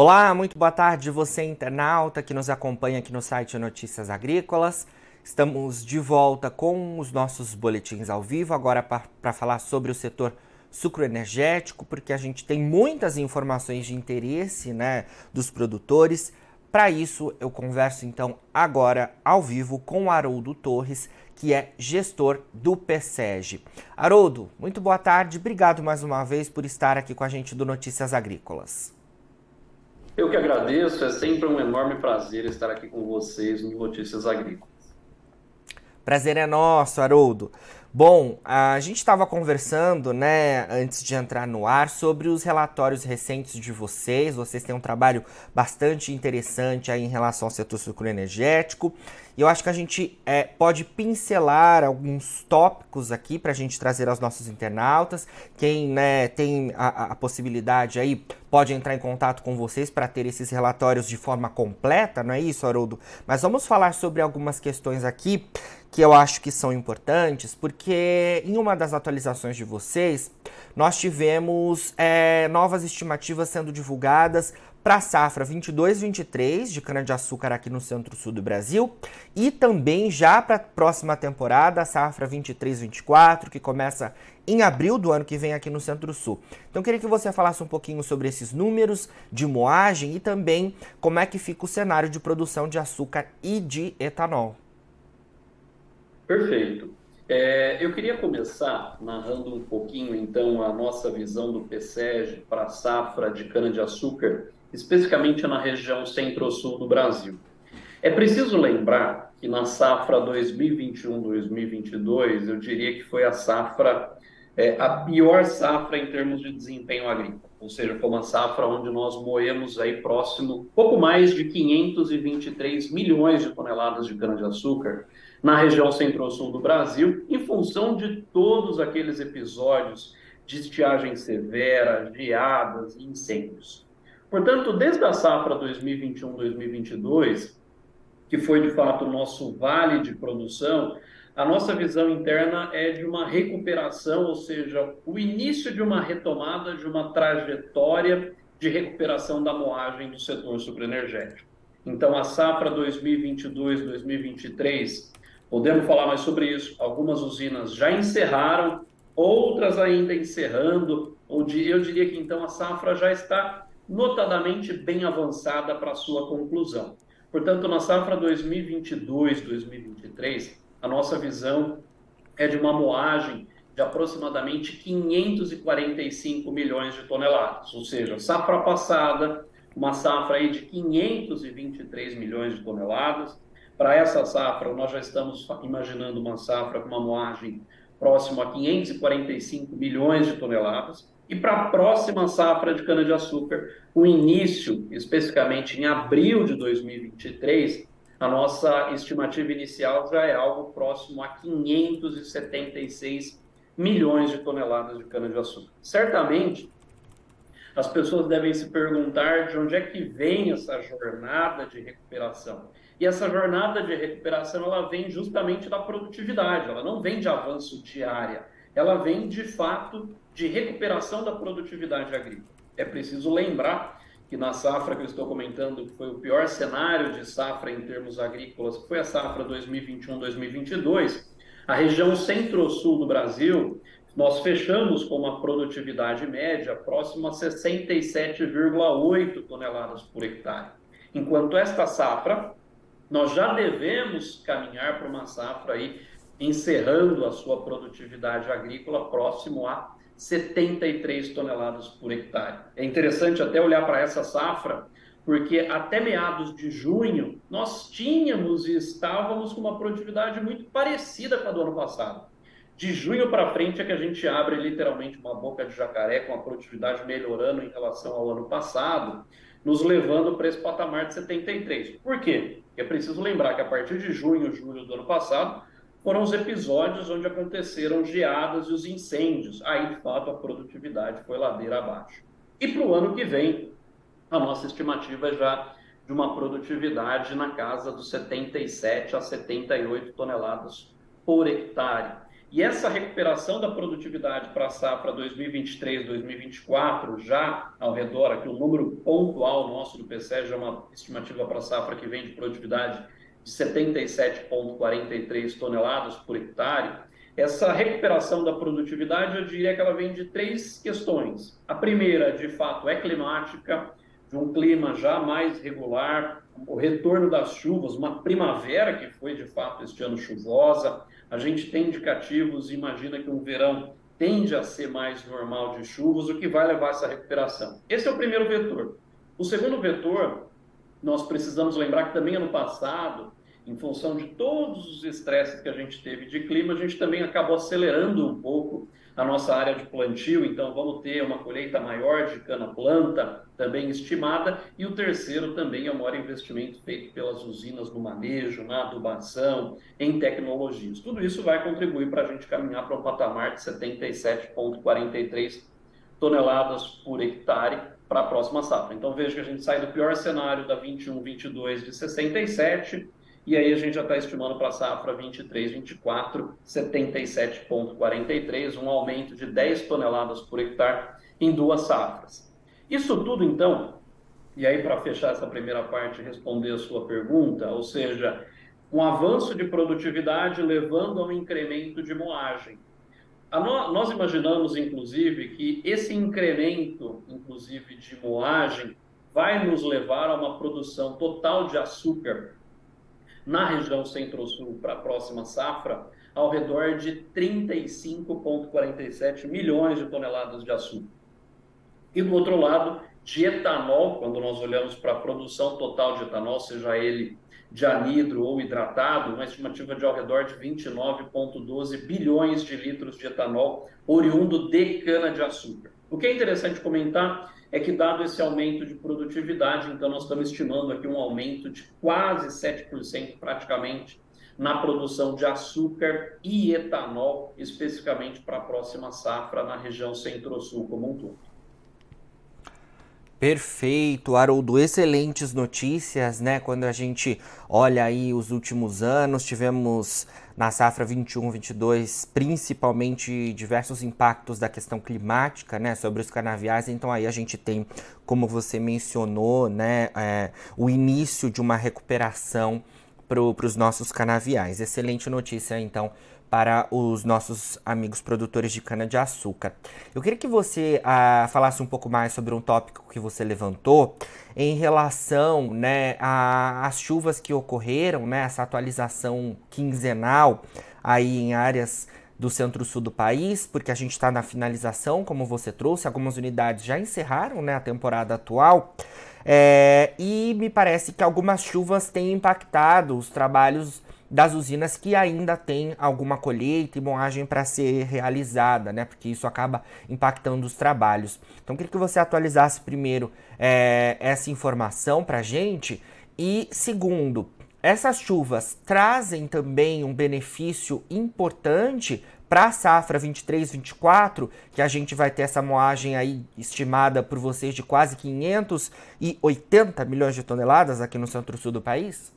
Olá, muito boa tarde você internauta que nos acompanha aqui no site Notícias Agrícolas. Estamos de volta com os nossos boletins ao vivo, agora para falar sobre o setor sucroenergético, porque a gente tem muitas informações de interesse né, dos produtores. Para isso, eu converso então agora ao vivo com o Haroldo Torres, que é gestor do PSEG. Haroldo, muito boa tarde, obrigado mais uma vez por estar aqui com a gente do Notícias Agrícolas. Eu que agradeço, é sempre um enorme prazer estar aqui com vocês no Notícias Agrícolas. Prazer é nosso, Haroldo. Bom, a gente estava conversando, né, antes de entrar no ar, sobre os relatórios recentes de vocês. Vocês têm um trabalho bastante interessante aí em relação ao setor sucroenergético. E eu acho que a gente é, pode pincelar alguns tópicos aqui para a gente trazer aos nossos internautas. Quem né, tem a, a possibilidade aí pode entrar em contato com vocês para ter esses relatórios de forma completa, não é isso, Haroldo? Mas vamos falar sobre algumas questões aqui que eu acho que são importantes, porque em uma das atualizações de vocês, nós tivemos é, novas estimativas sendo divulgadas para a safra 22-23 de cana-de-açúcar aqui no centro-sul do Brasil e também já para a próxima temporada, a safra 23-24, que começa em abril do ano que vem aqui no centro-sul. Então, queria que você falasse um pouquinho sobre esses números de moagem e também como é que fica o cenário de produção de açúcar e de etanol. Perfeito. É, eu queria começar narrando um pouquinho, então, a nossa visão do PSEG para a safra de cana-de-açúcar, especificamente na região centro-sul do Brasil. É preciso lembrar que na safra 2021-2022, eu diria que foi a safra, é, a pior safra em termos de desempenho agrícola. Ou seja, foi uma safra onde nós moemos aí próximo, pouco mais de 523 milhões de toneladas de cana-de-açúcar, na região centro-sul do Brasil, em função de todos aqueles episódios de estiagem severa, geadas e incêndios. Portanto, desde a safra 2021-2022, que foi de fato o nosso vale de produção, a nossa visão interna é de uma recuperação, ou seja, o início de uma retomada de uma trajetória de recuperação da moagem do setor sucroenergético. Então, a safra 2022-2023 Podemos falar mais sobre isso. Algumas usinas já encerraram, outras ainda encerrando. Onde eu diria que então a safra já está notadamente bem avançada para sua conclusão. Portanto, na safra 2022-2023, a nossa visão é de uma moagem de aproximadamente 545 milhões de toneladas, ou seja, safra passada, uma safra aí de 523 milhões de toneladas, para essa safra, nós já estamos imaginando uma safra com uma moagem próximo a 545 milhões de toneladas. E para a próxima safra de cana-de-açúcar, o início, especificamente em abril de 2023, a nossa estimativa inicial já é algo próximo a 576 milhões de toneladas de cana-de-açúcar. Certamente, as pessoas devem se perguntar de onde é que vem essa jornada de recuperação. E essa jornada de recuperação ela vem justamente da produtividade, ela não vem de avanço de área, ela vem de fato de recuperação da produtividade agrícola. É preciso lembrar que na safra que eu estou comentando, que foi o pior cenário de safra em termos agrícolas, que foi a safra 2021-2022, a região centro-sul do Brasil, nós fechamos com uma produtividade média próxima a 67,8 toneladas por hectare. Enquanto esta safra, nós já devemos caminhar para uma safra aí, encerrando a sua produtividade agrícola próximo a 73 toneladas por hectare. É interessante até olhar para essa safra, porque até meados de junho nós tínhamos e estávamos com uma produtividade muito parecida com a do ano passado. De junho para frente é que a gente abre literalmente uma boca de jacaré com a produtividade melhorando em relação ao ano passado, nos levando para esse patamar de 73. Por quê? É preciso lembrar que a partir de junho, julho do ano passado, foram os episódios onde aconteceram geadas e os incêndios. Aí, de fato, a produtividade foi ladeira abaixo. E para o ano que vem, a nossa estimativa é já de uma produtividade na casa dos 77 a 78 toneladas por hectare. E essa recuperação da produtividade para a safra 2023-2024, já ao redor, aqui o número pontual nosso do já é uma estimativa para a safra que vem de produtividade de 77,43 toneladas por hectare. Essa recuperação da produtividade, eu diria que ela vem de três questões. A primeira, de fato, é climática, de um clima já mais regular, o retorno das chuvas, uma primavera que foi de fato este ano chuvosa. A gente tem indicativos, imagina que um verão tende a ser mais normal de chuvas, o que vai levar essa recuperação. Esse é o primeiro vetor. O segundo vetor, nós precisamos lembrar que também ano passado, em função de todos os estresses que a gente teve de clima, a gente também acabou acelerando um pouco a nossa área de plantio, então vamos ter uma colheita maior de cana-planta também estimada, e o terceiro também é o maior investimento feito pelas usinas no manejo, na adubação, em tecnologias. Tudo isso vai contribuir para a gente caminhar para um patamar de 77,43 toneladas por hectare para a próxima safra. Então veja que a gente sai do pior cenário da 21-22 de 67 e aí a gente já está estimando para a safra 23, 24, 77,43, um aumento de 10 toneladas por hectare em duas safras. Isso tudo, então, e aí para fechar essa primeira parte responder a sua pergunta, ou seja, um avanço de produtividade levando a um incremento de moagem. No, nós imaginamos, inclusive, que esse incremento, inclusive, de moagem, vai nos levar a uma produção total de açúcar na região centro-sul para a próxima safra ao redor de 35,47 milhões de toneladas de açúcar. E do outro lado, de etanol, quando nós olhamos para a produção total de etanol, seja ele de anidro ou hidratado, uma estimativa de ao redor de 29,12 bilhões de litros de etanol oriundo de cana-de-açúcar. O que é interessante comentar é que, dado esse aumento de produtividade, então nós estamos estimando aqui um aumento de quase 7% praticamente na produção de açúcar e etanol, especificamente para a próxima safra na região centro-sul como um todo. Perfeito, Haroldo. Excelentes notícias, né? Quando a gente olha aí os últimos anos, tivemos na safra 21-22 principalmente diversos impactos da questão climática, né? Sobre os canaviais. Então aí a gente tem, como você mencionou, né? É, o início de uma recuperação para os nossos canaviais. Excelente notícia, então, para os nossos amigos produtores de cana-de-açúcar. Eu queria que você ah, falasse um pouco mais sobre um tópico que você levantou em relação né, às chuvas que ocorreram, né, essa atualização quinzenal aí em áreas do centro-sul do país, porque a gente está na finalização, como você trouxe, algumas unidades já encerraram né, a temporada atual. É, e me parece que algumas chuvas têm impactado os trabalhos das usinas que ainda tem alguma colheita e moagem para ser realizada, né? Porque isso acaba impactando os trabalhos. Então, queria que você atualizasse primeiro é, essa informação para a gente. E segundo, essas chuvas trazem também um benefício importante para a safra 23-24, que a gente vai ter essa moagem aí estimada por vocês de quase 580 milhões de toneladas aqui no centro-sul do país?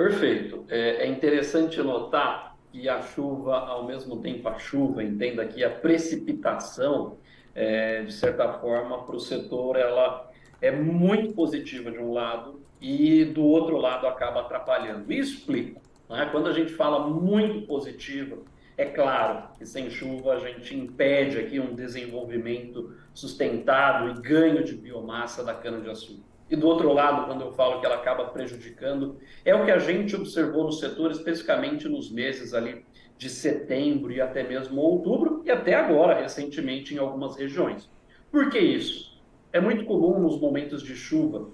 Perfeito. É, é, interessante notar que a chuva, ao mesmo tempo a chuva, entenda que a precipitação, é, de certa forma, para o setor, ela é muito positiva de um lado e do outro lado acaba atrapalhando. Isso explica. Né? Quando a gente fala muito positiva, é claro que sem chuva a gente impede aqui um desenvolvimento sustentado e ganho de biomassa da cana-de-açúcar. E do outro lado, quando eu falo que ela acaba prejudicando, é o que a gente observou no setor, especificamente nos meses ali de setembro e até mesmo outubro, e até agora, recentemente, em algumas regiões. Por que isso? É muito comum nos momentos de chuva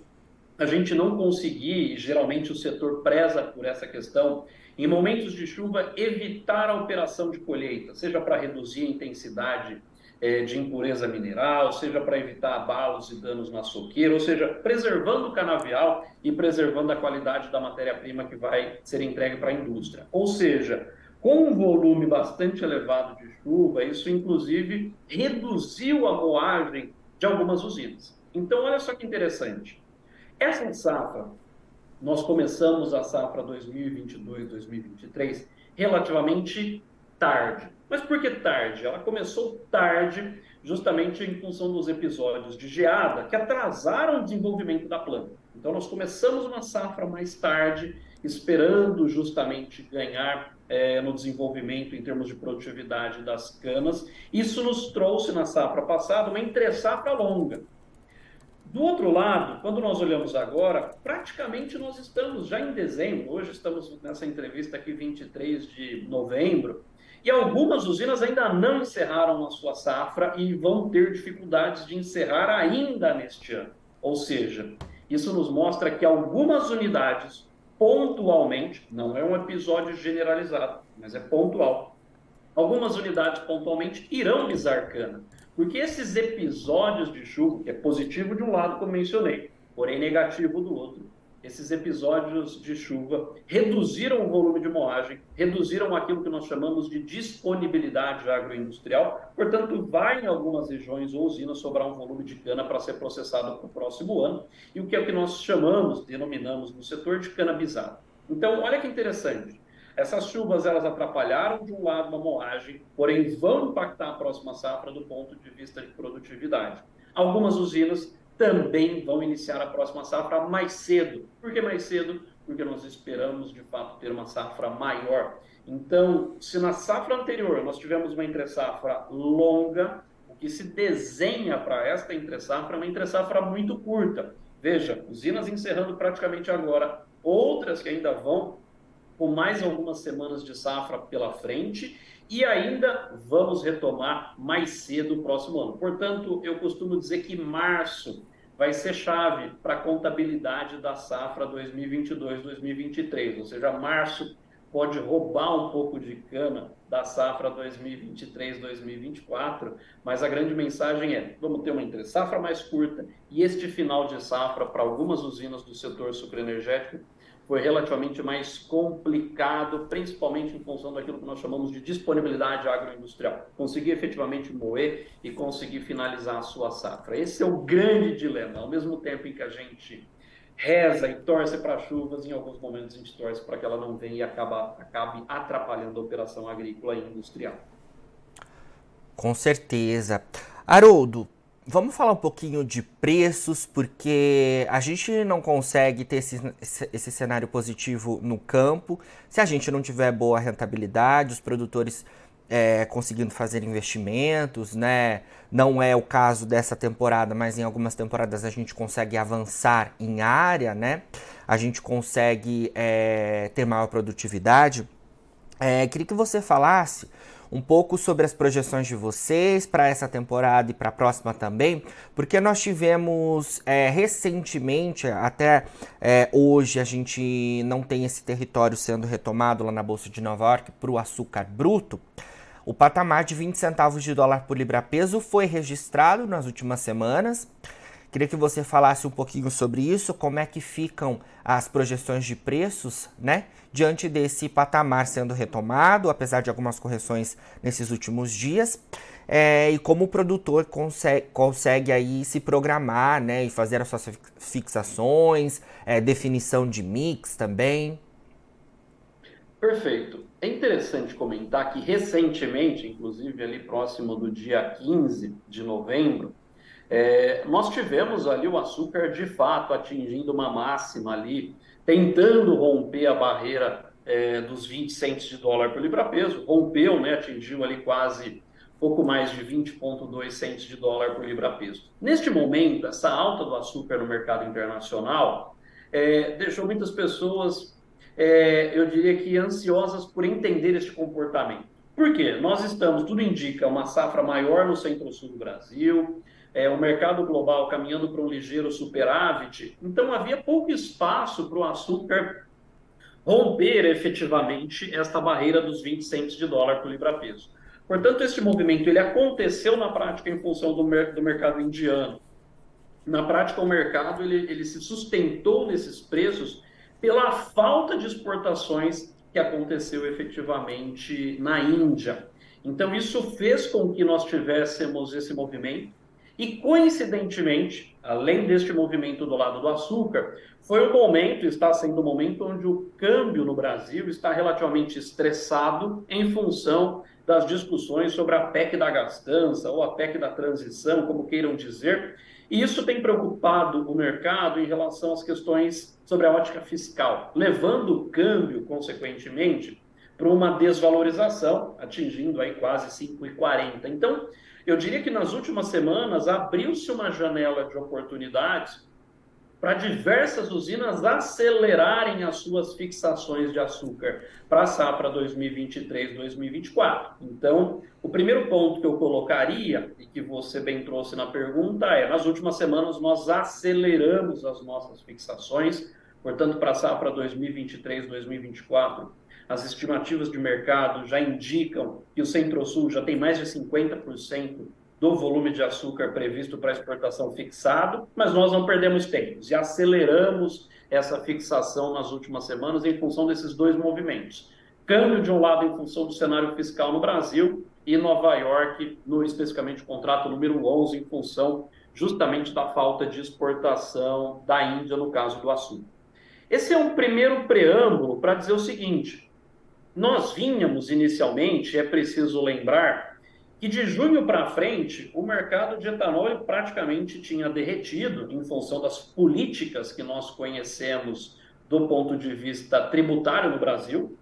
a gente não conseguir, e geralmente o setor preza por essa questão, em momentos de chuva, evitar a operação de colheita, seja para reduzir a intensidade é, de impureza mineral, seja para evitar abalos e danos na soqueira, ou seja, preservando o canavial e preservando a qualidade da matéria-prima que vai ser entregue para a indústria. Ou seja, com um volume bastante elevado de chuva, isso inclusive reduziu a moagem de algumas usinas. Então, olha só que interessante. Essa safra, nós começamos a safra 2022-2023 relativamente tarde. Mas por que tarde? Ela começou tarde justamente em função dos episódios de geada que atrasaram o desenvolvimento da planta. Então nós começamos uma safra mais tarde, esperando justamente ganhar é, no desenvolvimento em termos de produtividade das canas. Isso nos trouxe na safra passada uma entre-safra longa. Do outro lado, quando nós olhamos agora, praticamente nós estamos já em dezembro, hoje estamos nessa entrevista aqui 23 de novembro, e algumas usinas ainda não encerraram a sua safra e vão ter dificuldades de encerrar ainda neste ano. Ou seja, isso nos mostra que algumas unidades, pontualmente, não é um episódio generalizado, mas é pontual, algumas unidades pontualmente irão lisar cana. Porque esses episódios de chuva, que é positivo de um lado, como mencionei, porém negativo do outro, esses episódios de chuva reduziram o volume de moagem, reduziram aquilo que nós chamamos de disponibilidade agroindustrial, portanto, vai em algumas regiões ou usinas sobrar um volume de cana para ser processado para o próximo ano, e o que é o que nós chamamos, denominamos no setor de cana bisada. Então, olha que interessante. Essas chuvas elas atrapalharam de um lado a moagem, porém vão impactar a próxima safra do ponto de vista de produtividade. Algumas usinas também vão iniciar a próxima safra mais cedo. Por que mais cedo? Porque nós esperamos de fato ter uma safra maior. Então, se na safra anterior nós tivemos uma entre-safra longa, o que se desenha para esta entre-safra é uma entre-safra muito curta. Veja, usinas encerrando praticamente agora, outras que ainda vão com mais algumas semanas de safra pela frente e ainda vamos retomar mais cedo o próximo ano. Portanto, eu costumo dizer que março vai ser chave para a contabilidade da safra 2022-2023, ou seja, março pode roubar um pouco de cana da safra 2023-2024, mas a grande mensagem é: vamos ter uma entre safra mais curta e este final de safra para algumas usinas do setor sucroenergético foi relativamente mais complicado, principalmente em função daquilo que nós chamamos de disponibilidade agroindustrial. Conseguir efetivamente moer e conseguir finalizar a sua safra. Esse é o grande dilema. Ao mesmo tempo em que a gente reza e torce para chuvas, em alguns momentos a gente torce para que ela não venha e acaba, acabe atrapalhando a operação agrícola e industrial. Com certeza. Haroldo, Vamos falar um pouquinho de preços, porque a gente não consegue ter esse, esse cenário positivo no campo se a gente não tiver boa rentabilidade, os produtores é, conseguindo fazer investimentos, né? Não é o caso dessa temporada, mas em algumas temporadas a gente consegue avançar em área, né? A gente consegue é, ter maior produtividade. É, queria que você falasse um pouco sobre as projeções de vocês para essa temporada e para a próxima também, porque nós tivemos é, recentemente, até é, hoje, a gente não tem esse território sendo retomado lá na Bolsa de Nova York para o açúcar bruto. O patamar de 20 centavos de dólar por libra-peso foi registrado nas últimas semanas. Queria que você falasse um pouquinho sobre isso, como é que ficam as projeções de preços, né? Diante desse patamar sendo retomado, apesar de algumas correções nesses últimos dias, é, e como o produtor consegue, consegue aí se programar, né? E fazer as suas fixações, é, definição de mix também. Perfeito. É interessante comentar que recentemente, inclusive ali próximo do dia 15 de novembro, é, nós tivemos ali o açúcar de fato atingindo uma máxima ali, tentando romper a barreira é, dos 20 centes de dólar por libra-peso, rompeu, né, atingiu ali quase pouco mais de 20,2 centes de dólar por libra-peso. Neste momento, essa alta do açúcar no mercado internacional é, deixou muitas pessoas, é, eu diria que ansiosas por entender este comportamento. Por quê? Nós estamos, tudo indica, uma safra maior no centro-sul do Brasil, é, o mercado global caminhando para um ligeiro superávit, então havia pouco espaço para o açúcar romper efetivamente esta barreira dos 20 centos de dólar por libra-peso. Portanto, esse movimento ele aconteceu na prática em função do, mer do mercado indiano. Na prática, o mercado ele, ele se sustentou nesses preços pela falta de exportações que aconteceu efetivamente na Índia. Então, isso fez com que nós tivéssemos esse movimento E, coincidentemente, além deste movimento do lado do açúcar, foi o momento, está sendo o momento onde o câmbio no Brasil está relativamente estressado em função das discussões sobre a PEC da gastança ou a PEC da transição, como queiram dizer, e isso tem preocupado o mercado em relação às questões sobre a ótica fiscal, levando o câmbio, consequentemente, para uma desvalorização, atingindo aí quase 5,40. Então, eu diria que nas últimas semanas abriu-se uma janela de oportunidades para diversas usinas acelerarem as suas fixações de açúcar para a safra 2023-2024. Então, o primeiro ponto que eu colocaria, e que você bem trouxe na pergunta, é: nas últimas semanas nós aceleramos as nossas fixações, portanto, para a safra 2023-2024. As estimativas de mercado já indicam que o Centro-Sul já tem mais de 50% do volume de açúcar previsto para exportação fixado, mas nós não perdemos tempo e aceleramos essa fixação nas últimas semanas em função desses dois movimentos. Câmbio de um lado em função do cenário fiscal no Brasil e Nova York, no especificamente contrato número 11 em função justamente da falta de exportação da Índia no caso do açúcar. Esse é um primeiro preâmbulo para dizer o seguinte: nós vínhamos inicialmente, é preciso lembrar, que de junho para frente o mercado de etanol praticamente tinha derretido em função das políticas que nós conhecemos do ponto de vista tributário no Brasil.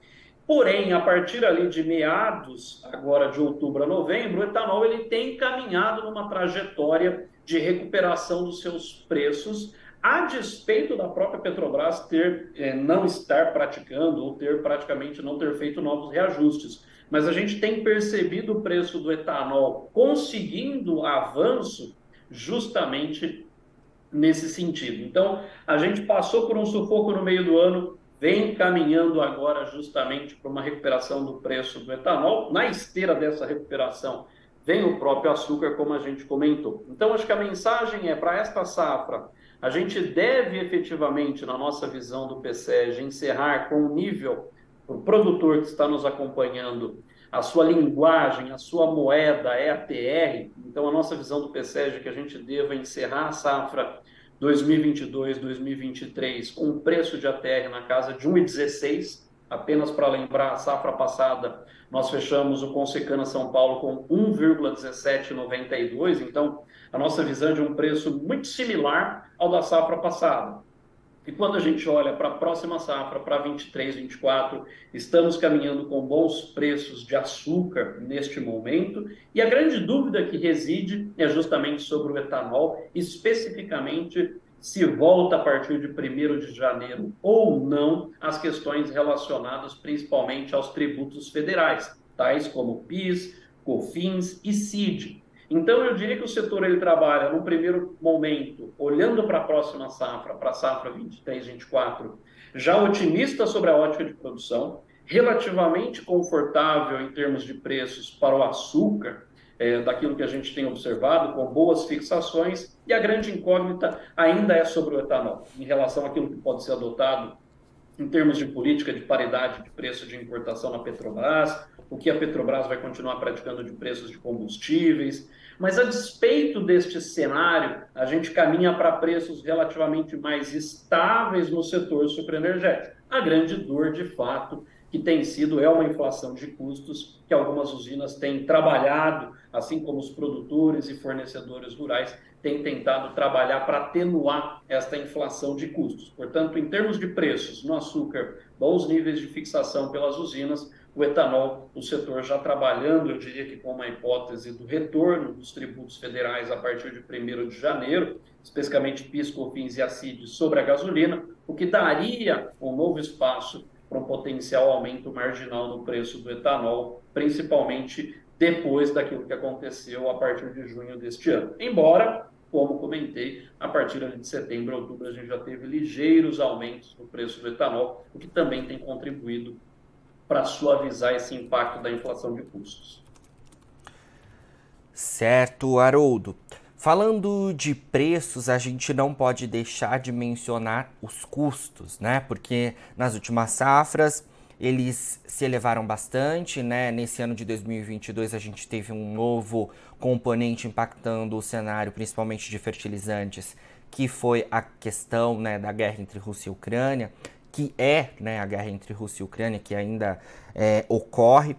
Porém, a partir ali de meados, agora de outubro a novembro, o etanol ele tem caminhado numa trajetória de recuperação dos seus preços, a despeito da própria Petrobras ter eh, não estar praticando ou ter praticamente não ter feito novos reajustes mas a gente tem percebido o preço do etanol conseguindo avanço justamente nesse sentido. Então, a gente passou por um sufoco no meio do ano, vem caminhando agora justamente para uma recuperação do preço do etanol. Na esteira dessa recuperação vem o próprio açúcar, como a gente comentou. Então, acho que a mensagem é para esta safra, a gente deve efetivamente, na nossa visão do PSEG, encerrar com um nível o produtor que está nos acompanhando, a sua linguagem, a sua moeda é a TR, então a nossa visão do PSEG é que a gente deva encerrar a safra 2022-2023 com um preço de ATR na casa de 1,16. Apenas para lembrar, a safra passada nós fechamos o Consecana São Paulo com 1,1792, então a nossa visão é de um preço muito similar ao da safra passada. E quando a gente olha para a próxima safra, para 23, 24, estamos caminhando com bons preços de açúcar neste momento. E a grande dúvida que reside é justamente sobre o etanol, especificamente se volta a partir de 1 de janeiro ou não as questões relacionadas principalmente aos tributos federais, tais como PIS, COFINS e CID. Então, eu diria que o setor ele trabalha, no primeiro momento, olhando para a próxima safra, para a safra 23, 24, já otimista sobre a ótica de produção, relativamente confortável em termos de preços para o açúcar, é, daquilo que a gente tem observado, com boas fixações, e a grande incógnita ainda é sobre o etanol, em relação àquilo que pode ser adotado em termos de política de paridade de preço de importação na Petrobras, o que a Petrobras vai continuar praticando de preços de combustíveis. Mas a despeito deste cenário, a gente caminha para preços relativamente mais estáveis no setor superenergético. A grande dor, de fato, que tem sido é uma inflação de custos que algumas usinas têm trabalhado, assim como os produtores e fornecedores rurais têm tentado trabalhar para atenuar esta inflação de custos. Portanto, em termos de preços no açúcar, bons níveis de fixação pelas usinas, o etanol, o setor já trabalhando, eu diria que com uma hipótese do retorno dos tributos federais a partir de 1 de janeiro, especificamente PIS, COFINS e ACID sobre a gasolina, o que daria um novo espaço para um potencial aumento marginal no preço do etanol, principalmente depois daquilo que aconteceu a partir de junho deste ano. Embora, como comentei, a partir de setembro, outubro, a gente já teve ligeiros aumentos no preço do etanol, o que também tem contribuído para suavizar esse impacto da inflação de custos. Certo, Haroldo. Falando de preços, a gente não pode deixar de mencionar os custos, né? Porque nas últimas safras eles se elevaram bastante, né? Nesse ano de 2022 a gente teve um novo componente impactando o cenário, principalmente de fertilizantes, que foi a questão né, da guerra entre Rússia e Ucrânia, que é né, a guerra entre Rússia e Ucrânia, que ainda é, ocorre.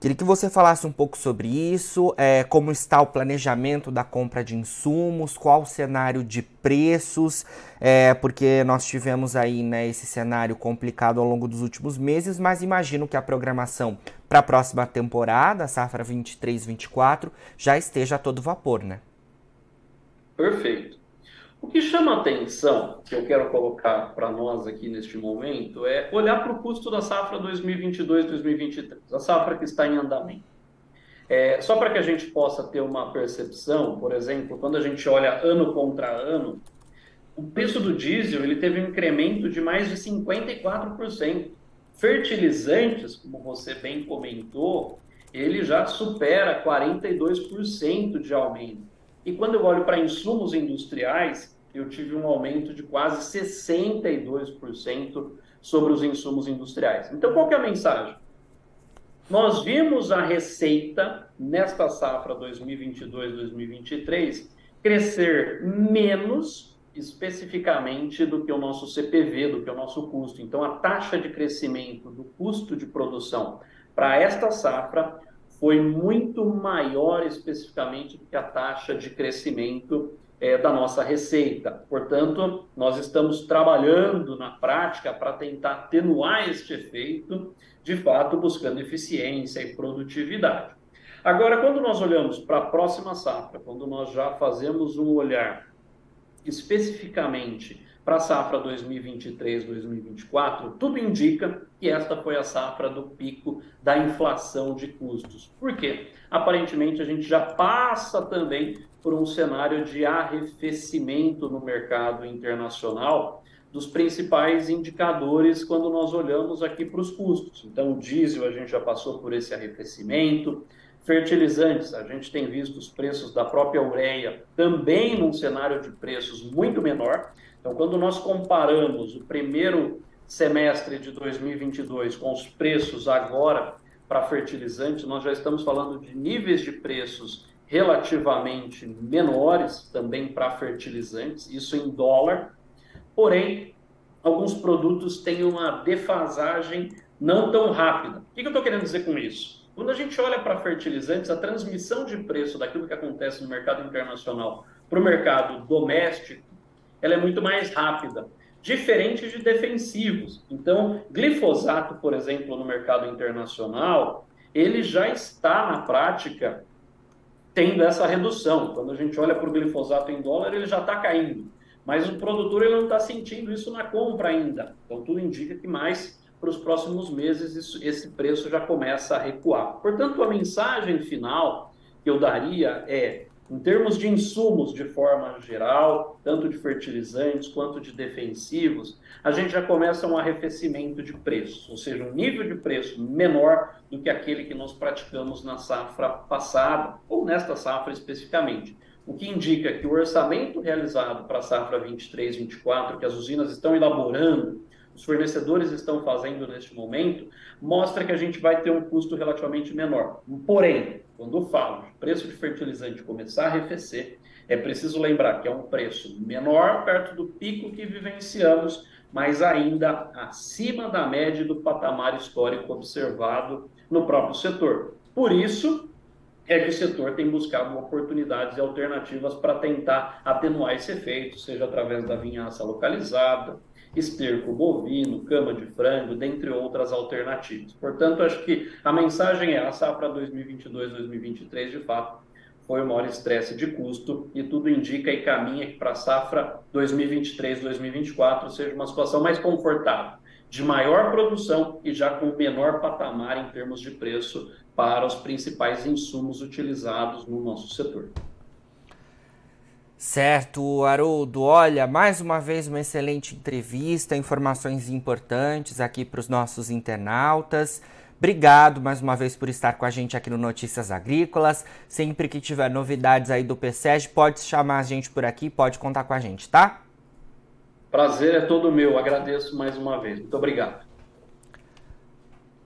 Queria que você falasse um pouco sobre isso, é, como está o planejamento da compra de insumos, qual o cenário de preços, é, porque nós tivemos aí né, esse cenário complicado ao longo dos últimos meses, mas imagino que a programação para a próxima temporada, safra 23-24, já esteja a todo vapor, né? Perfeito. O que chama atenção, que eu quero colocar para nós aqui neste momento, é olhar para o custo da safra 2022-2023, a safra que está em andamento. É, só para que a gente possa ter uma percepção, por exemplo, quando a gente olha ano contra ano, o preço do diesel ele teve um incremento de mais de 54%. Fertilizantes, como você bem comentou, ele já supera 42% de aumento. E quando eu olho para insumos industriais, eu tive um aumento de quase 62% sobre os insumos industriais. Então, qual é a mensagem? Nós vimos a receita nesta safra 2022-2023 crescer menos especificamente do que o nosso CPV, do que o nosso custo. Então, a taxa de crescimento do custo de produção para esta safra foi muito maior especificamente do que a taxa de crescimento é, da nossa receita. Portanto, nós estamos trabalhando na prática para tentar atenuar este efeito, de fato, buscando eficiência e produtividade. Agora, quando nós olhamos para a próxima safra, quando nós já fazemos um olhar especificamente para a safra 2023-2024, tudo indica que esta foi a safra do pico da inflação de custos. Por quê? Aparentemente, a gente já passa também por um cenário de arrefecimento no mercado internacional dos principais indicadores quando nós olhamos aqui para os custos. Então, o diesel a gente já passou por esse arrefecimento, fertilizantes, a gente tem visto os preços da própria ureia também num cenário de preços muito menor. Então, quando nós comparamos o primeiro semestre de 2022 com os preços agora para fertilizantes, nós já estamos falando de níveis de preços relativamente menores também para fertilizantes, isso em dólar. Porém, alguns produtos têm uma defasagem não tão rápida. O que eu estou querendo dizer com isso? Quando a gente olha para fertilizantes, a transmissão de preço daquilo que acontece no mercado internacional para o mercado doméstico ela é muito mais rápida, diferente de defensivos. Então, glifosato, por exemplo, no mercado internacional, ele já está na prática tendo essa redução. Quando a gente olha para o glifosato em dólar, ele já está caindo. Mas o produtor ele não está sentindo isso na compra ainda. Então, tudo indica que mais para os próximos meses isso, esse preço já começa a recuar. Portanto, a mensagem final que eu daria é em termos de insumos, de forma geral, tanto de fertilizantes quanto de defensivos, a gente já começa um arrefecimento de preços, ou seja, um nível de preço menor do que aquele que nós praticamos na safra passada, ou nesta safra especificamente. O que indica que o orçamento realizado para a safra 23-24, que as usinas estão elaborando, os fornecedores estão fazendo neste momento, mostra que a gente vai ter um custo relativamente menor. Porém, quando falo de preço de fertilizante começar a arrefecer, é preciso lembrar que é um preço menor perto do pico que vivenciamos, mas ainda acima da média do patamar histórico observado no próprio setor. Por isso, é que o setor tem buscado oportunidades e alternativas para tentar atenuar esse efeito, seja através da vinhaça localizada, esterco bovino, cama de frango, dentre outras alternativas. Portanto, acho que a mensagem é a safra 2022-2023, de fato, foi o maior estresse de custo e tudo indica e caminha para a safra 2023-2024 seja uma situação mais confortável, de maior produção e já com menor patamar em termos de preço para os principais insumos utilizados no nosso setor. Certo, Haroldo. Olha, mais uma vez uma excelente entrevista, informações importantes aqui para os nossos internautas. Obrigado mais uma vez por estar com a gente aqui no Notícias Agrícolas. Sempre que tiver novidades aí do PSEG, pode chamar a gente por aqui, pode contar com a gente, tá? Prazer é todo meu, agradeço mais uma vez. Muito obrigado.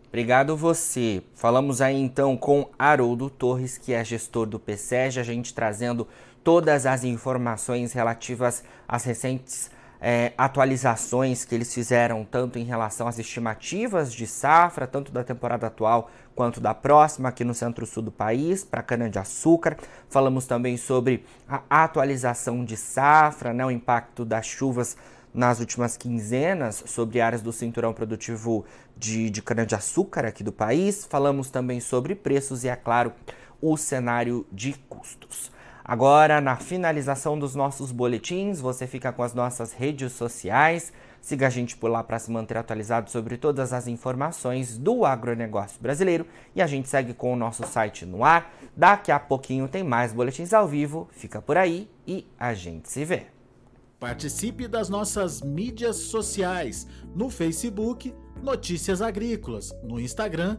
Obrigado você. Falamos aí então com Haroldo Torres, que é gestor do PSEG, a gente trazendo todas as informações relativas às recentes é, atualizações que eles fizeram, tanto em relação às estimativas de safra, tanto da temporada atual quanto da próxima, aqui no centro-sul do país, para cana-de-açúcar. Falamos também sobre a atualização de safra, né, o impacto das chuvas nas últimas quinzenas sobre áreas do cinturão produtivo de, de cana-de-açúcar aqui do país. Falamos também sobre preços e, é claro, o cenário de custos. Agora, na finalização dos nossos boletins, você fica com as nossas redes sociais. Siga a gente por lá para se manter atualizado sobre todas as informações do agronegócio brasileiro. E a gente segue com o nosso site no ar. Daqui a pouquinho tem mais boletins ao vivo. Fica por aí e a gente se vê. Participe das nossas mídias sociais no Facebook Notícias Agrícolas, no Instagram,